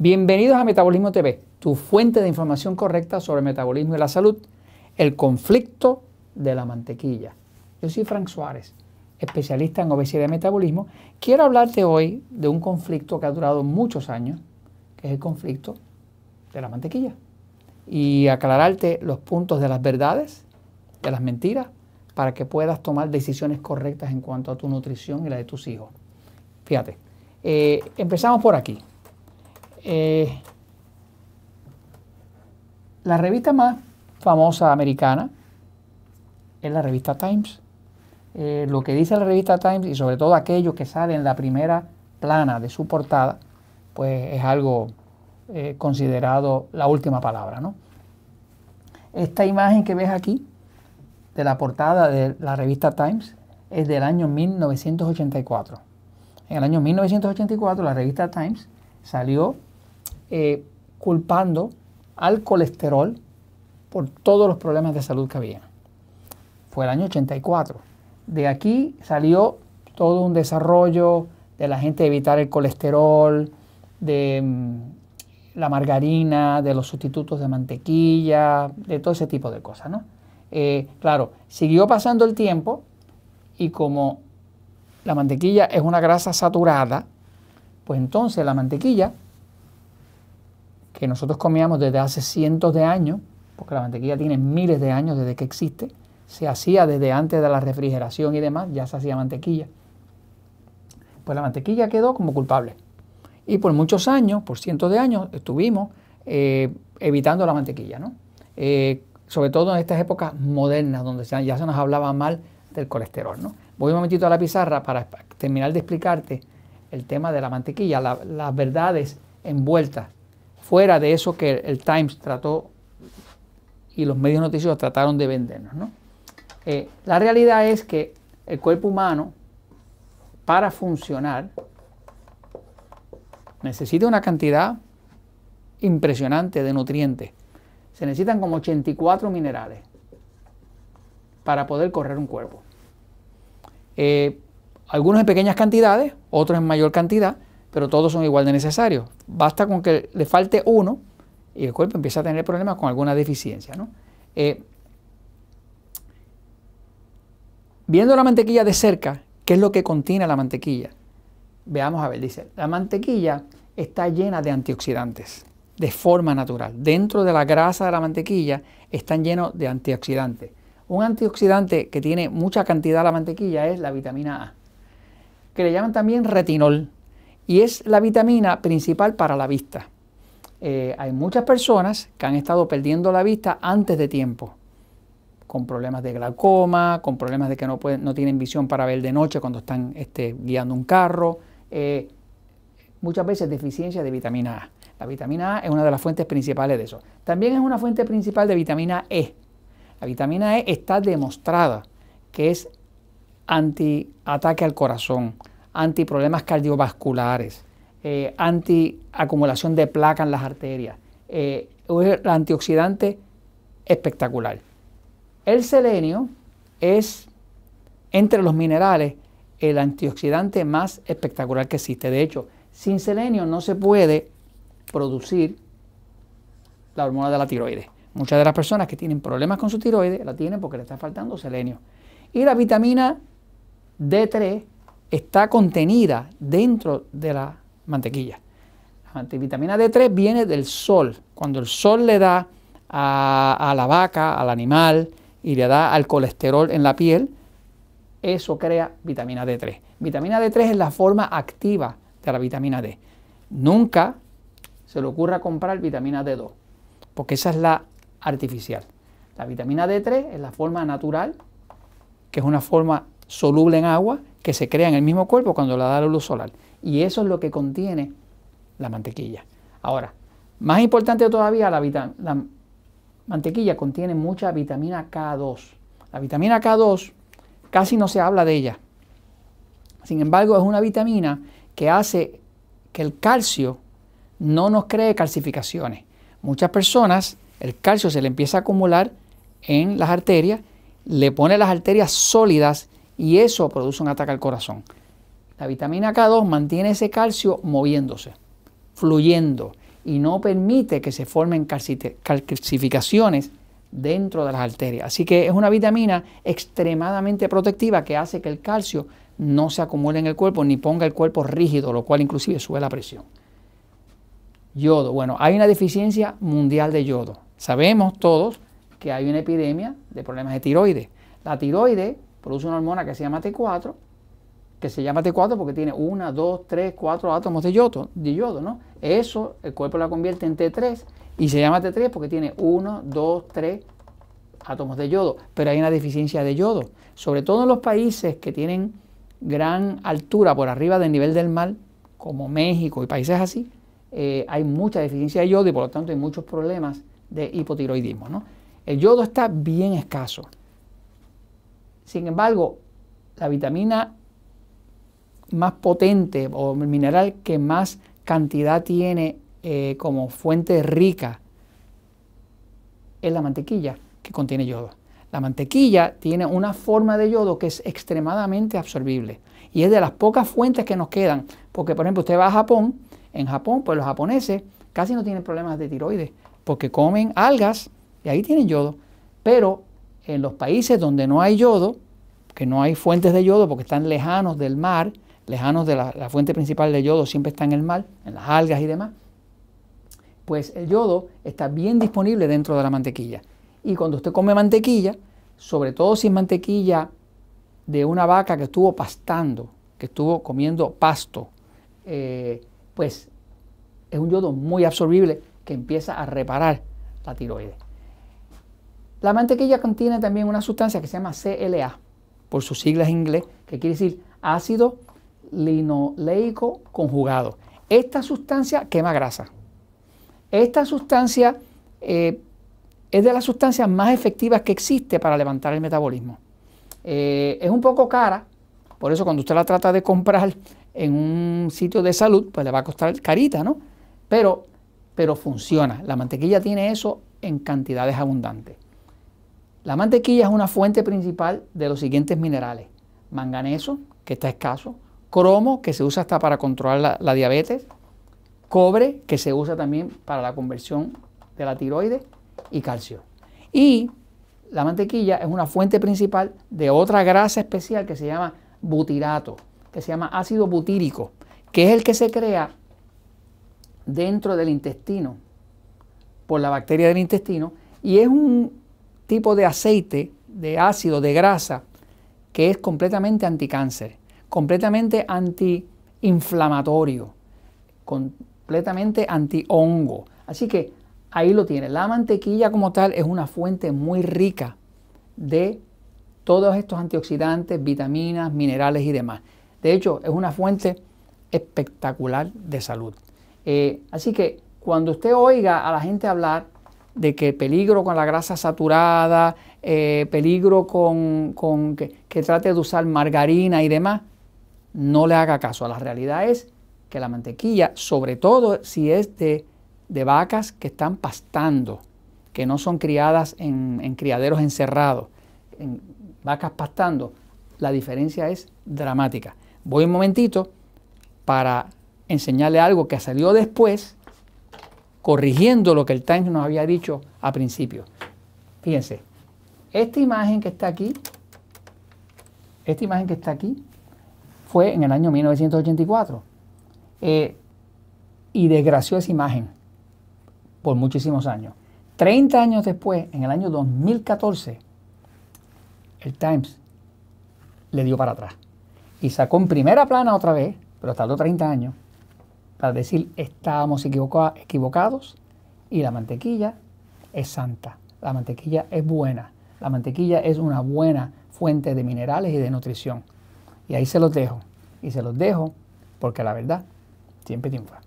Bienvenidos a Metabolismo TV, tu fuente de información correcta sobre metabolismo y la salud, el conflicto de la mantequilla. Yo soy Frank Suárez, especialista en obesidad y metabolismo. Quiero hablarte hoy de un conflicto que ha durado muchos años, que es el conflicto de la mantequilla. Y aclararte los puntos de las verdades, de las mentiras, para que puedas tomar decisiones correctas en cuanto a tu nutrición y la de tus hijos. Fíjate, eh, empezamos por aquí. Eh, la revista más famosa americana es la revista Times. Eh, lo que dice la revista Times y sobre todo aquello que sale en la primera plana de su portada, pues es algo eh, considerado la última palabra. ¿no? Esta imagen que ves aquí de la portada de la revista Times es del año 1984. En el año 1984 la revista Times salió eh, culpando al colesterol por todos los problemas de salud que había. Fue el año 84. De aquí salió todo un desarrollo de la gente evitar el colesterol, de mm, la margarina, de los sustitutos de mantequilla, de todo ese tipo de cosas. ¿no? Eh, claro, siguió pasando el tiempo y como la mantequilla es una grasa saturada, pues entonces la mantequilla que nosotros comíamos desde hace cientos de años, porque la mantequilla tiene miles de años desde que existe, se hacía desde antes de la refrigeración y demás, ya se hacía mantequilla. Pues la mantequilla quedó como culpable. Y por muchos años, por cientos de años, estuvimos eh, evitando la mantequilla, ¿no? Eh, sobre todo en estas épocas modernas, donde ya se nos hablaba mal del colesterol. ¿no? Voy un momentito a la pizarra para terminar de explicarte el tema de la mantequilla, las verdades envueltas fuera de eso que el Times trató y los medios noticiosos trataron de vendernos. ¿no? Eh, la realidad es que el cuerpo humano, para funcionar, necesita una cantidad impresionante de nutrientes. Se necesitan como 84 minerales para poder correr un cuerpo. Eh, algunos en pequeñas cantidades, otros en mayor cantidad, pero todos son igual de necesarios. Basta con que le falte uno y el cuerpo empieza a tener problemas con alguna deficiencia. Eh, viendo la mantequilla de cerca, ¿qué es lo que contiene la mantequilla? Veamos a ver, dice, la mantequilla está llena de antioxidantes de forma natural. Dentro de la grasa de la mantequilla están llenos de antioxidantes. Un antioxidante que tiene mucha cantidad de la mantequilla es la vitamina A, que le llaman también retinol y es la vitamina principal para la vista. Eh, hay muchas personas que han estado perdiendo la vista antes de tiempo, con problemas de glaucoma, con problemas de que no, pueden, no tienen visión para ver de noche cuando están este, guiando un carro, eh, muchas veces deficiencia de vitamina A. La vitamina A es una de las fuentes principales de eso. También es una fuente principal de vitamina E. La vitamina E está demostrada que es anti-ataque al corazón, antiproblemas cardiovasculares, eh, anti-acumulación de placa en las arterias. Eh, el antioxidante espectacular. El selenio es, entre los minerales, el antioxidante más espectacular que existe. De hecho, sin selenio no se puede producir la hormona de la tiroides. Muchas de las personas que tienen problemas con su tiroides la tienen porque le está faltando selenio. Y la vitamina D3 está contenida dentro de la mantequilla. La vitamina D3 viene del sol. Cuando el sol le da a, la vaca, al animal, y le da al colesterol en la piel, eso crea vitamina D3. Vitamina D3 es la forma activa de la vitamina D. Nunca se le ocurra comprar vitamina D2, porque esa es la artificial. La vitamina D3 es la forma natural, que es una forma soluble en agua, que se crea en el mismo cuerpo cuando la da la luz solar. Y eso es lo que contiene la mantequilla. Ahora, más importante todavía, la, la mantequilla contiene mucha vitamina K2. La vitamina K2 casi no se habla de ella. Sin embargo, es una vitamina que hace que el calcio no nos cree calcificaciones. Muchas personas, el calcio se le empieza a acumular en las arterias, le pone las arterias sólidas y eso produce un ataque al corazón. La vitamina K2 mantiene ese calcio moviéndose, fluyendo, y no permite que se formen calcificaciones dentro de las arterias. Así que es una vitamina extremadamente protectiva que hace que el calcio no se acumule en el cuerpo ni ponga el cuerpo rígido, lo cual inclusive sube la presión. Yodo. Bueno, hay una deficiencia mundial de yodo. Sabemos todos que hay una epidemia de problemas de tiroides. La tiroides produce una hormona que se llama T4, que se llama T4 porque tiene 1, 2, 3, 4 átomos de yodo, de yodo, ¿no? Eso el cuerpo la convierte en T3 y se llama T3 porque tiene 1, 2, 3 átomos de yodo, pero hay una deficiencia de yodo, sobre todo en los países que tienen gran altura por arriba del nivel del mar, como México y países así, eh, hay mucha deficiencia de yodo y por lo tanto hay muchos problemas de hipotiroidismo. ¿no? El yodo está bien escaso. Sin embargo, la vitamina más potente o el mineral que más cantidad tiene eh, como fuente rica es la mantequilla que contiene yodo. La mantequilla tiene una forma de yodo que es extremadamente absorbible y es de las pocas fuentes que nos quedan, porque por ejemplo usted va a Japón, en Japón pues los japoneses casi no tienen problemas de tiroides porque comen algas y ahí tienen yodo, pero en los países donde no hay yodo, que no hay fuentes de yodo porque están lejanos del mar, lejanos de la, fuente principal de yodo, siempre está en el mar, en las algas y demás, pues el yodo está bien disponible dentro de la mantequilla. Y cuando usted come mantequilla, sobre todo si es mantequilla de una vaca que estuvo pastando, que estuvo comiendo pasto, eh, pues es un yodo muy absorbible que empieza a reparar la tiroides. La mantequilla contiene también una sustancia que se llama CLA, por sus siglas en inglés, que quiere decir ácido linoleico conjugado. Esta sustancia quema grasa. Esta sustancia eh, es de las sustancias más efectivas que existe para levantar el metabolismo. Eh, es un poco cara, por eso cuando usted la trata de comprar en un sitio de salud, pues le va a costar carita, ¿no? Pero, pero funciona. La mantequilla tiene eso en cantidades abundantes. La mantequilla es una fuente principal de los siguientes minerales. Manganeso, que está escaso, cromo, que se usa hasta para controlar la diabetes, cobre, que se usa también para la conversión de la tiroides, y calcio. Y la mantequilla es una fuente principal de otra grasa especial que se llama butirato, que se llama ácido butírico, que es el que se crea dentro del intestino por la bacteria del intestino y es un tipo de aceite, de ácido, de grasa, que es completamente anticáncer, completamente antiinflamatorio, completamente antihongo. Así que ahí lo tiene. La mantequilla como tal es una fuente muy rica de todos estos antioxidantes, vitaminas, minerales y demás. De hecho, es una fuente espectacular de salud. Eh, así que cuando usted oiga a la gente hablar de que peligro con la grasa saturada, eh, peligro con, que, que trate de usar margarina y demás, no le haga caso. La realidad es que la mantequilla, sobre todo si es de de vacas que están pastando, que no son criadas en, criaderos encerrados, en vacas pastando, la diferencia es dramática. Voy un momentito para enseñarle algo que salió después, corrigiendo lo que el Times nos había dicho a principio. Fíjense, esta imagen que está aquí, esta imagen que está aquí, fue en el año 1984. Eh, y desgració esa imagen por muchísimos años. 30 años después, en el año 2014, el Times le dio para atrás y sacó en primera plana otra vez, pero tardó 30 años, para decir estábamos equivocados y la mantequilla es santa, la mantequilla es buena, la mantequilla es una buena fuente de minerales y de nutrición. Y ahí se los dejo, y se los dejo porque la verdad siempre triunfa.